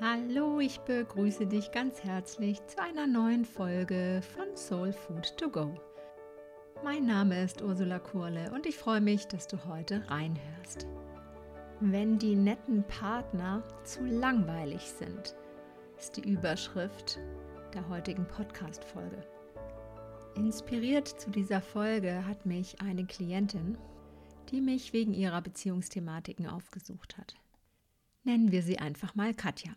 Hallo, ich begrüße dich ganz herzlich zu einer neuen Folge von Soul Food to Go. Mein Name ist Ursula Kurle und ich freue mich, dass du heute reinhörst. Wenn die netten Partner zu langweilig sind, ist die Überschrift der heutigen Podcast-Folge. Inspiriert zu dieser Folge hat mich eine Klientin, die mich wegen ihrer Beziehungsthematiken aufgesucht hat. Nennen wir sie einfach mal Katja.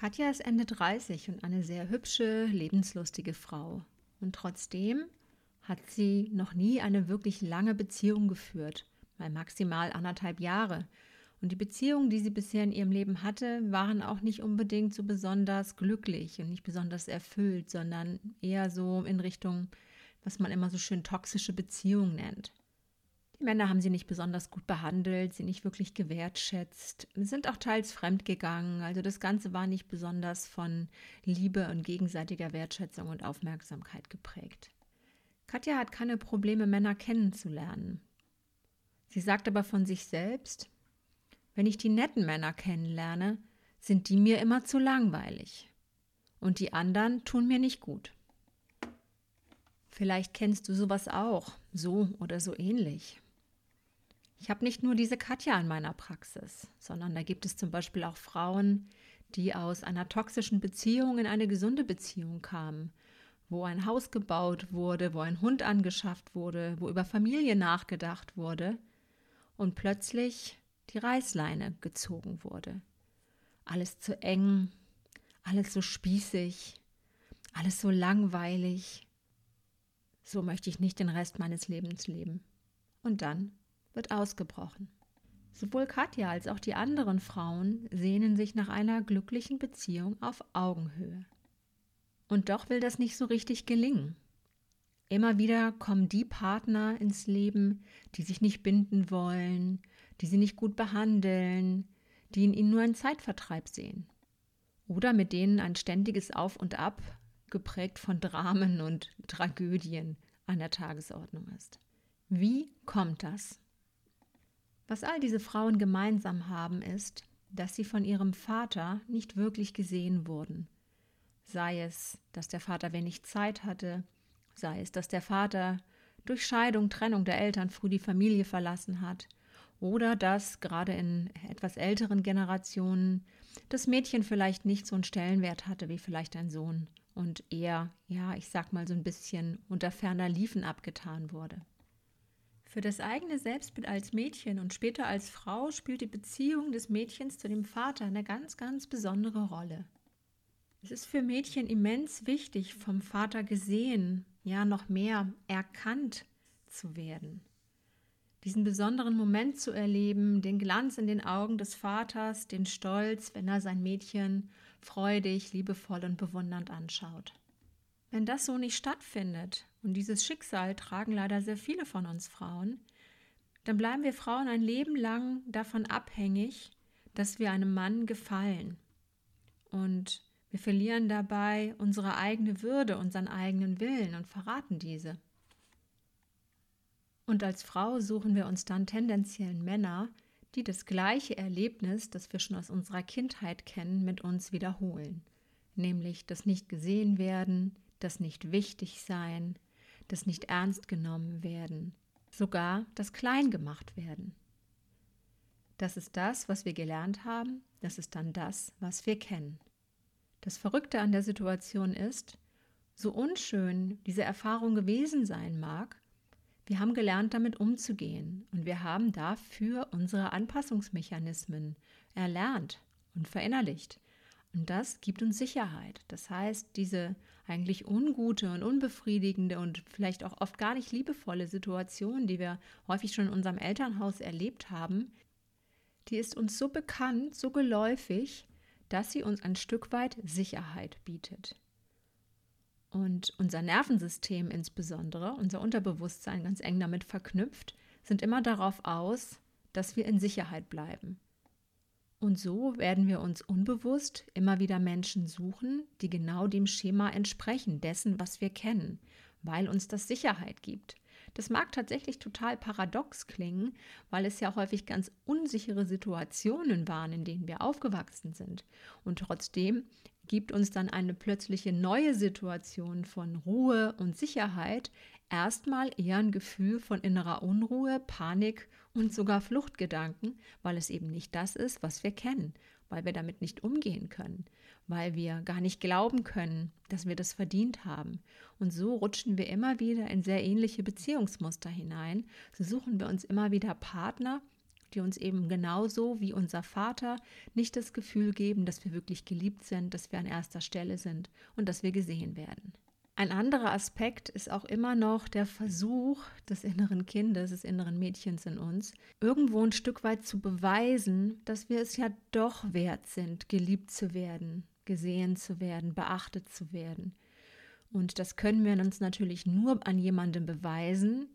Katja ist Ende 30 und eine sehr hübsche, lebenslustige Frau. Und trotzdem hat sie noch nie eine wirklich lange Beziehung geführt, mal maximal anderthalb Jahre. Und die Beziehungen, die sie bisher in ihrem Leben hatte, waren auch nicht unbedingt so besonders glücklich und nicht besonders erfüllt, sondern eher so in Richtung, was man immer so schön toxische Beziehung nennt. Die Männer haben sie nicht besonders gut behandelt, sie nicht wirklich gewertschätzt, sind auch teils fremdgegangen. Also das Ganze war nicht besonders von Liebe und gegenseitiger Wertschätzung und Aufmerksamkeit geprägt. Katja hat keine Probleme, Männer kennenzulernen. Sie sagt aber von sich selbst, wenn ich die netten Männer kennenlerne, sind die mir immer zu langweilig. Und die anderen tun mir nicht gut. Vielleicht kennst du sowas auch, so oder so ähnlich. Ich habe nicht nur diese Katja in meiner Praxis, sondern da gibt es zum Beispiel auch Frauen, die aus einer toxischen Beziehung in eine gesunde Beziehung kamen, wo ein Haus gebaut wurde, wo ein Hund angeschafft wurde, wo über Familie nachgedacht wurde und plötzlich die Reißleine gezogen wurde. Alles zu eng, alles so spießig, alles so langweilig. So möchte ich nicht den Rest meines Lebens leben. Und dann wird ausgebrochen. Sowohl Katja als auch die anderen Frauen sehnen sich nach einer glücklichen Beziehung auf Augenhöhe. Und doch will das nicht so richtig gelingen. Immer wieder kommen die Partner ins Leben, die sich nicht binden wollen, die sie nicht gut behandeln, die in ihnen nur einen Zeitvertreib sehen. Oder mit denen ein ständiges Auf und Ab, geprägt von Dramen und Tragödien, an der Tagesordnung ist. Wie kommt das? Was all diese Frauen gemeinsam haben, ist, dass sie von ihrem Vater nicht wirklich gesehen wurden. Sei es, dass der Vater wenig Zeit hatte, sei es, dass der Vater durch Scheidung, Trennung der Eltern früh die Familie verlassen hat, oder dass gerade in etwas älteren Generationen das Mädchen vielleicht nicht so einen Stellenwert hatte wie vielleicht ein Sohn und eher, ja, ich sag mal so ein bisschen unter ferner Liefen abgetan wurde. Für das eigene Selbstbild als Mädchen und später als Frau spielt die Beziehung des Mädchens zu dem Vater eine ganz, ganz besondere Rolle. Es ist für Mädchen immens wichtig, vom Vater gesehen, ja noch mehr erkannt zu werden. Diesen besonderen Moment zu erleben, den Glanz in den Augen des Vaters, den Stolz, wenn er sein Mädchen freudig, liebevoll und bewundernd anschaut. Wenn das so nicht stattfindet, und dieses Schicksal tragen leider sehr viele von uns Frauen, dann bleiben wir Frauen ein Leben lang davon abhängig, dass wir einem Mann gefallen. Und wir verlieren dabei unsere eigene Würde, unseren eigenen Willen und verraten diese. Und als Frau suchen wir uns dann tendenziell Männer, die das gleiche Erlebnis, das wir schon aus unserer Kindheit kennen, mit uns wiederholen. Nämlich das nicht gesehen werden, das nicht wichtig sein, das nicht ernst genommen werden, sogar das klein gemacht werden. Das ist das, was wir gelernt haben, das ist dann das, was wir kennen. Das Verrückte an der Situation ist, so unschön diese Erfahrung gewesen sein mag, wir haben gelernt, damit umzugehen und wir haben dafür unsere Anpassungsmechanismen erlernt und verinnerlicht. Und das gibt uns Sicherheit. Das heißt, diese eigentlich ungute und unbefriedigende und vielleicht auch oft gar nicht liebevolle Situation, die wir häufig schon in unserem Elternhaus erlebt haben, die ist uns so bekannt, so geläufig, dass sie uns ein Stück weit Sicherheit bietet. Und unser Nervensystem insbesondere, unser Unterbewusstsein ganz eng damit verknüpft, sind immer darauf aus, dass wir in Sicherheit bleiben. Und so werden wir uns unbewusst immer wieder Menschen suchen, die genau dem Schema entsprechen, dessen, was wir kennen, weil uns das Sicherheit gibt. Das mag tatsächlich total paradox klingen, weil es ja häufig ganz unsichere Situationen waren, in denen wir aufgewachsen sind. Und trotzdem gibt uns dann eine plötzliche neue Situation von Ruhe und Sicherheit erstmal eher ein Gefühl von innerer Unruhe, Panik und sogar Fluchtgedanken, weil es eben nicht das ist, was wir kennen, weil wir damit nicht umgehen können, weil wir gar nicht glauben können, dass wir das verdient haben. Und so rutschen wir immer wieder in sehr ähnliche Beziehungsmuster hinein. So suchen wir uns immer wieder Partner, die uns eben genauso wie unser Vater nicht das Gefühl geben, dass wir wirklich geliebt sind, dass wir an erster Stelle sind und dass wir gesehen werden. Ein anderer Aspekt ist auch immer noch der Versuch des inneren Kindes, des inneren Mädchens in uns, irgendwo ein Stück weit zu beweisen, dass wir es ja doch wert sind, geliebt zu werden, gesehen zu werden, beachtet zu werden. Und das können wir uns natürlich nur an jemandem beweisen,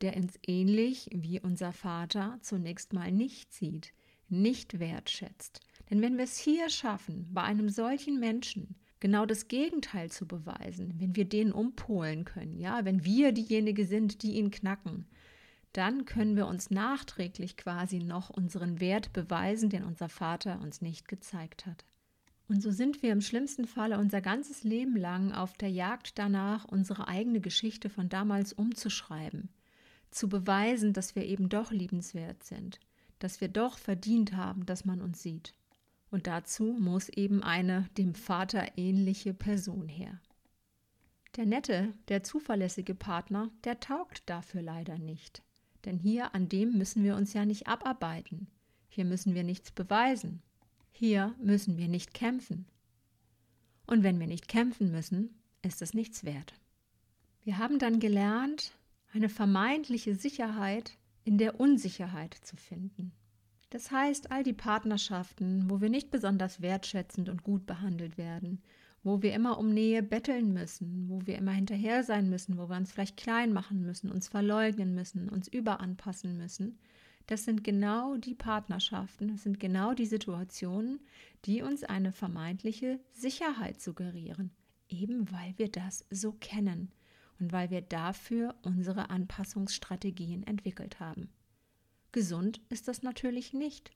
der uns ähnlich wie unser Vater zunächst mal nicht sieht, nicht wertschätzt. Denn wenn wir es hier schaffen, bei einem solchen Menschen, genau das Gegenteil zu beweisen, wenn wir den umpolen können, ja, wenn wir diejenige sind, die ihn knacken, dann können wir uns nachträglich quasi noch unseren Wert beweisen, den unser Vater uns nicht gezeigt hat. Und so sind wir im schlimmsten Falle unser ganzes Leben lang auf der Jagd danach, unsere eigene Geschichte von damals umzuschreiben, zu beweisen, dass wir eben doch liebenswert sind, dass wir doch verdient haben, dass man uns sieht. Und dazu muss eben eine dem Vater ähnliche Person her. Der nette, der zuverlässige Partner, der taugt dafür leider nicht. Denn hier an dem müssen wir uns ja nicht abarbeiten. Hier müssen wir nichts beweisen. Hier müssen wir nicht kämpfen. Und wenn wir nicht kämpfen müssen, ist es nichts wert. Wir haben dann gelernt, eine vermeintliche Sicherheit in der Unsicherheit zu finden. Das heißt, all die Partnerschaften, wo wir nicht besonders wertschätzend und gut behandelt werden, wo wir immer um Nähe betteln müssen, wo wir immer hinterher sein müssen, wo wir uns vielleicht klein machen müssen, uns verleugnen müssen, uns überanpassen müssen, das sind genau die Partnerschaften, das sind genau die Situationen, die uns eine vermeintliche Sicherheit suggerieren, eben weil wir das so kennen und weil wir dafür unsere Anpassungsstrategien entwickelt haben. Gesund ist das natürlich nicht.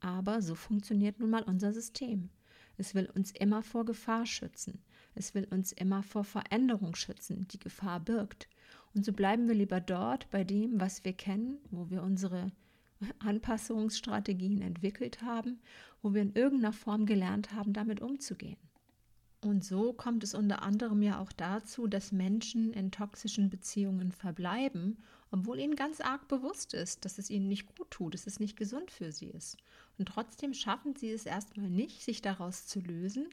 Aber so funktioniert nun mal unser System. Es will uns immer vor Gefahr schützen. Es will uns immer vor Veränderung schützen, die Gefahr birgt. Und so bleiben wir lieber dort bei dem, was wir kennen, wo wir unsere Anpassungsstrategien entwickelt haben, wo wir in irgendeiner Form gelernt haben, damit umzugehen. Und so kommt es unter anderem ja auch dazu, dass Menschen in toxischen Beziehungen verbleiben, obwohl ihnen ganz arg bewusst ist, dass es ihnen nicht gut tut, dass es nicht gesund für sie ist. Und trotzdem schaffen sie es erstmal nicht, sich daraus zu lösen,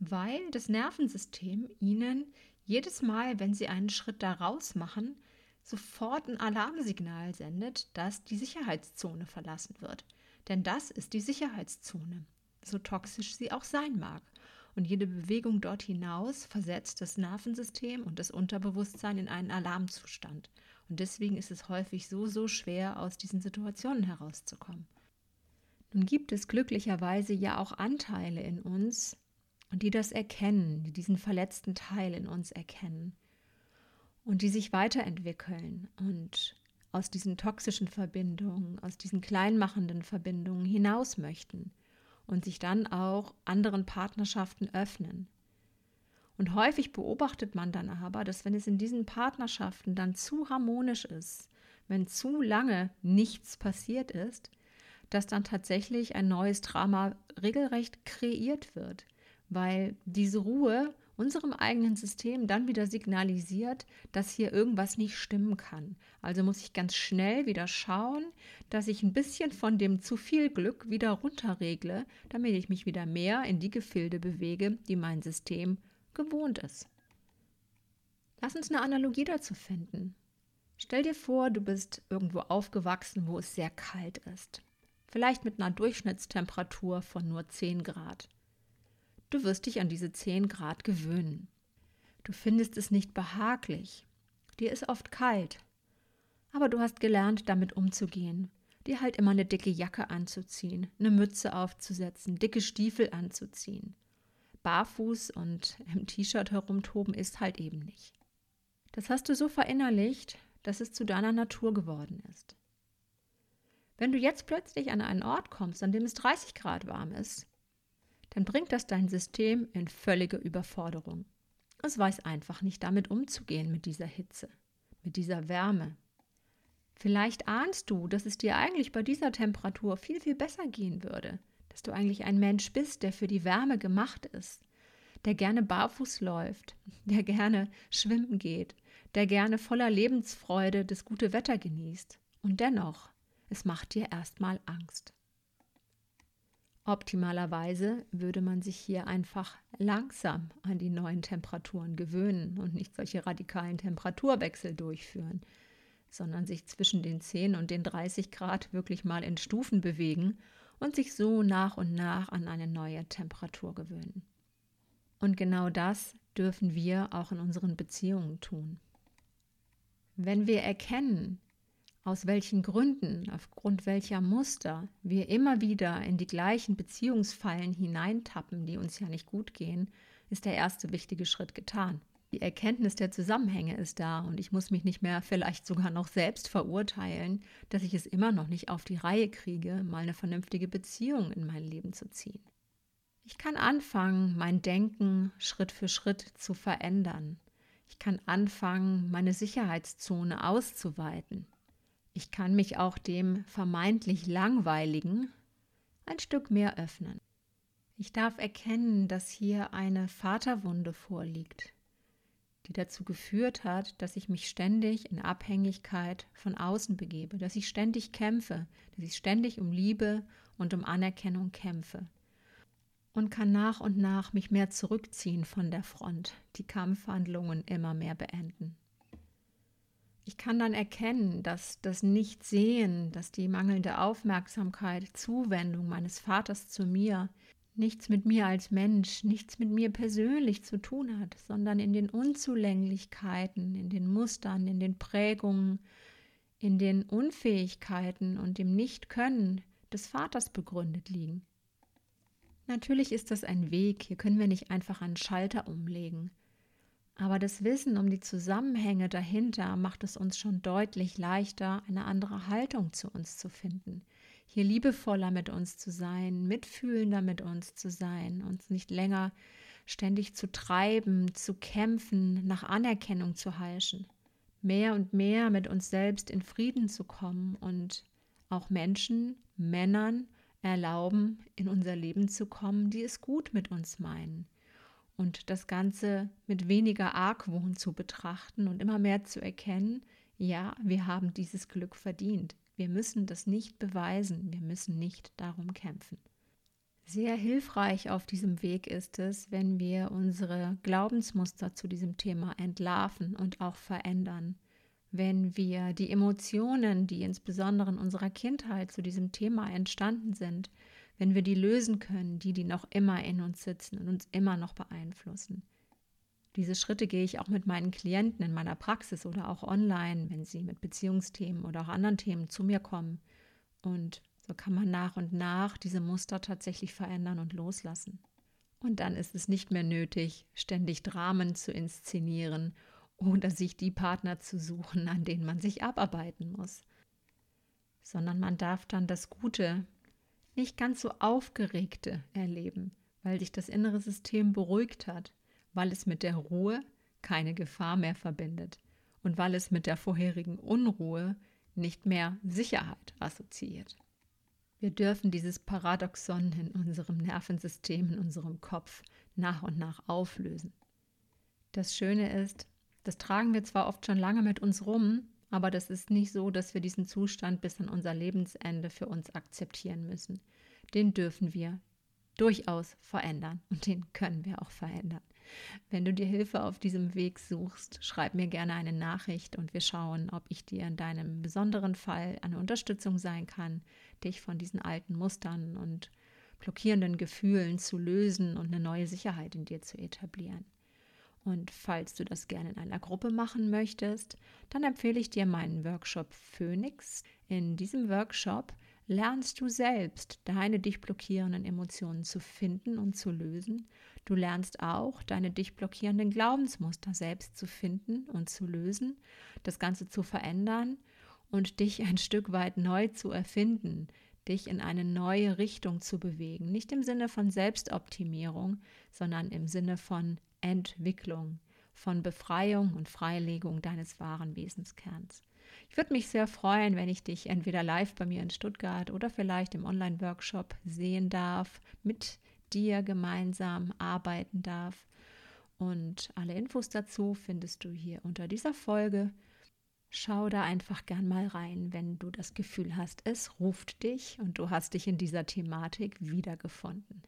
weil das Nervensystem ihnen jedes Mal, wenn sie einen Schritt daraus machen, sofort ein Alarmsignal sendet, dass die Sicherheitszone verlassen wird. Denn das ist die Sicherheitszone, so toxisch sie auch sein mag. Und jede Bewegung dort hinaus versetzt das Nervensystem und das Unterbewusstsein in einen Alarmzustand. Und deswegen ist es häufig so, so schwer, aus diesen Situationen herauszukommen. Nun gibt es glücklicherweise ja auch Anteile in uns, die das erkennen, die diesen verletzten Teil in uns erkennen und die sich weiterentwickeln und aus diesen toxischen Verbindungen, aus diesen kleinmachenden Verbindungen hinaus möchten und sich dann auch anderen Partnerschaften öffnen. Und häufig beobachtet man dann aber, dass wenn es in diesen Partnerschaften dann zu harmonisch ist, wenn zu lange nichts passiert ist, dass dann tatsächlich ein neues Drama regelrecht kreiert wird, weil diese Ruhe unserem eigenen System dann wieder signalisiert, dass hier irgendwas nicht stimmen kann. Also muss ich ganz schnell wieder schauen, dass ich ein bisschen von dem zu viel Glück wieder runterregle, damit ich mich wieder mehr in die Gefilde bewege, die mein System gewohnt ist. Lass uns eine Analogie dazu finden. Stell dir vor, du bist irgendwo aufgewachsen, wo es sehr kalt ist. Vielleicht mit einer Durchschnittstemperatur von nur 10 Grad. Du wirst dich an diese 10 Grad gewöhnen. Du findest es nicht behaglich. Dir ist oft kalt. Aber du hast gelernt, damit umzugehen. Dir halt immer eine dicke Jacke anzuziehen, eine Mütze aufzusetzen, dicke Stiefel anzuziehen. Barfuß und im T-Shirt herumtoben ist halt eben nicht. Das hast du so verinnerlicht, dass es zu deiner Natur geworden ist. Wenn du jetzt plötzlich an einen Ort kommst, an dem es 30 Grad warm ist, dann bringt das dein System in völlige Überforderung. Es weiß einfach nicht damit umzugehen mit dieser Hitze, mit dieser Wärme. Vielleicht ahnst du, dass es dir eigentlich bei dieser Temperatur viel, viel besser gehen würde, dass du eigentlich ein Mensch bist, der für die Wärme gemacht ist, der gerne barfuß läuft, der gerne schwimmen geht, der gerne voller Lebensfreude das gute Wetter genießt. Und dennoch, es macht dir erstmal Angst. Optimalerweise würde man sich hier einfach langsam an die neuen Temperaturen gewöhnen und nicht solche radikalen Temperaturwechsel durchführen, sondern sich zwischen den 10 und den 30 Grad wirklich mal in Stufen bewegen und sich so nach und nach an eine neue Temperatur gewöhnen. Und genau das dürfen wir auch in unseren Beziehungen tun. Wenn wir erkennen, aus welchen Gründen, aufgrund welcher Muster wir immer wieder in die gleichen Beziehungsfallen hineintappen, die uns ja nicht gut gehen, ist der erste wichtige Schritt getan. Die Erkenntnis der Zusammenhänge ist da und ich muss mich nicht mehr vielleicht sogar noch selbst verurteilen, dass ich es immer noch nicht auf die Reihe kriege, mal eine vernünftige Beziehung in mein Leben zu ziehen. Ich kann anfangen, mein Denken Schritt für Schritt zu verändern. Ich kann anfangen, meine Sicherheitszone auszuweiten. Ich kann mich auch dem vermeintlich Langweiligen ein Stück mehr öffnen. Ich darf erkennen, dass hier eine Vaterwunde vorliegt, die dazu geführt hat, dass ich mich ständig in Abhängigkeit von außen begebe, dass ich ständig kämpfe, dass ich ständig um Liebe und um Anerkennung kämpfe und kann nach und nach mich mehr zurückziehen von der Front, die Kampfhandlungen immer mehr beenden. Ich kann dann erkennen, dass das Nichtsehen, dass die mangelnde Aufmerksamkeit, Zuwendung meines Vaters zu mir nichts mit mir als Mensch, nichts mit mir persönlich zu tun hat, sondern in den Unzulänglichkeiten, in den Mustern, in den Prägungen, in den Unfähigkeiten und dem Nichtkönnen des Vaters begründet liegen. Natürlich ist das ein Weg, hier können wir nicht einfach einen Schalter umlegen. Aber das Wissen um die Zusammenhänge dahinter macht es uns schon deutlich leichter, eine andere Haltung zu uns zu finden. Hier liebevoller mit uns zu sein, mitfühlender mit uns zu sein, uns nicht länger ständig zu treiben, zu kämpfen, nach Anerkennung zu heischen. Mehr und mehr mit uns selbst in Frieden zu kommen und auch Menschen, Männern erlauben, in unser Leben zu kommen, die es gut mit uns meinen und das Ganze mit weniger Argwohn zu betrachten und immer mehr zu erkennen, ja, wir haben dieses Glück verdient. Wir müssen das nicht beweisen, wir müssen nicht darum kämpfen. Sehr hilfreich auf diesem Weg ist es, wenn wir unsere Glaubensmuster zu diesem Thema entlarven und auch verändern. Wenn wir die Emotionen, die insbesondere in unserer Kindheit zu diesem Thema entstanden sind, wenn wir die lösen können, die, die noch immer in uns sitzen und uns immer noch beeinflussen. Diese Schritte gehe ich auch mit meinen Klienten in meiner Praxis oder auch online, wenn sie mit Beziehungsthemen oder auch anderen Themen zu mir kommen. Und so kann man nach und nach diese Muster tatsächlich verändern und loslassen. Und dann ist es nicht mehr nötig, ständig Dramen zu inszenieren oder sich die Partner zu suchen, an denen man sich abarbeiten muss, sondern man darf dann das Gute nicht ganz so aufgeregte erleben, weil sich das innere System beruhigt hat, weil es mit der Ruhe keine Gefahr mehr verbindet und weil es mit der vorherigen Unruhe nicht mehr Sicherheit assoziiert. Wir dürfen dieses Paradoxon in unserem Nervensystem, in unserem Kopf nach und nach auflösen. Das Schöne ist, das tragen wir zwar oft schon lange mit uns rum, aber das ist nicht so, dass wir diesen Zustand bis an unser Lebensende für uns akzeptieren müssen. Den dürfen wir durchaus verändern und den können wir auch verändern. Wenn du dir Hilfe auf diesem Weg suchst, schreib mir gerne eine Nachricht und wir schauen, ob ich dir in deinem besonderen Fall eine Unterstützung sein kann, dich von diesen alten Mustern und blockierenden Gefühlen zu lösen und eine neue Sicherheit in dir zu etablieren. Und falls du das gerne in einer Gruppe machen möchtest, dann empfehle ich dir meinen Workshop Phoenix. In diesem Workshop lernst du selbst, deine dich blockierenden Emotionen zu finden und zu lösen. Du lernst auch, deine dich blockierenden Glaubensmuster selbst zu finden und zu lösen, das Ganze zu verändern und dich ein Stück weit neu zu erfinden, dich in eine neue Richtung zu bewegen. Nicht im Sinne von Selbstoptimierung, sondern im Sinne von Entwicklung, von Befreiung und Freilegung deines wahren Wesenskerns. Ich würde mich sehr freuen, wenn ich dich entweder live bei mir in Stuttgart oder vielleicht im Online-Workshop sehen darf, mit dir gemeinsam arbeiten darf. Und alle Infos dazu findest du hier unter dieser Folge. Schau da einfach gern mal rein, wenn du das Gefühl hast, es ruft dich und du hast dich in dieser Thematik wiedergefunden.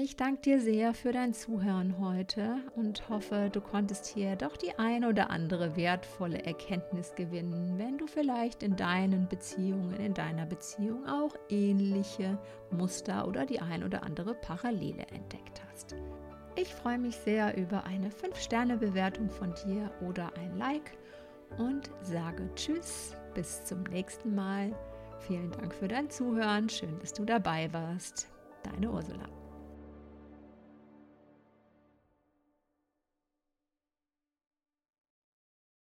Ich danke dir sehr für dein Zuhören heute und hoffe, du konntest hier doch die ein oder andere wertvolle Erkenntnis gewinnen, wenn du vielleicht in deinen Beziehungen, in deiner Beziehung auch ähnliche Muster oder die ein oder andere Parallele entdeckt hast. Ich freue mich sehr über eine 5-Sterne-Bewertung von dir oder ein Like und sage Tschüss, bis zum nächsten Mal. Vielen Dank für dein Zuhören, schön, dass du dabei warst. Deine Ursula.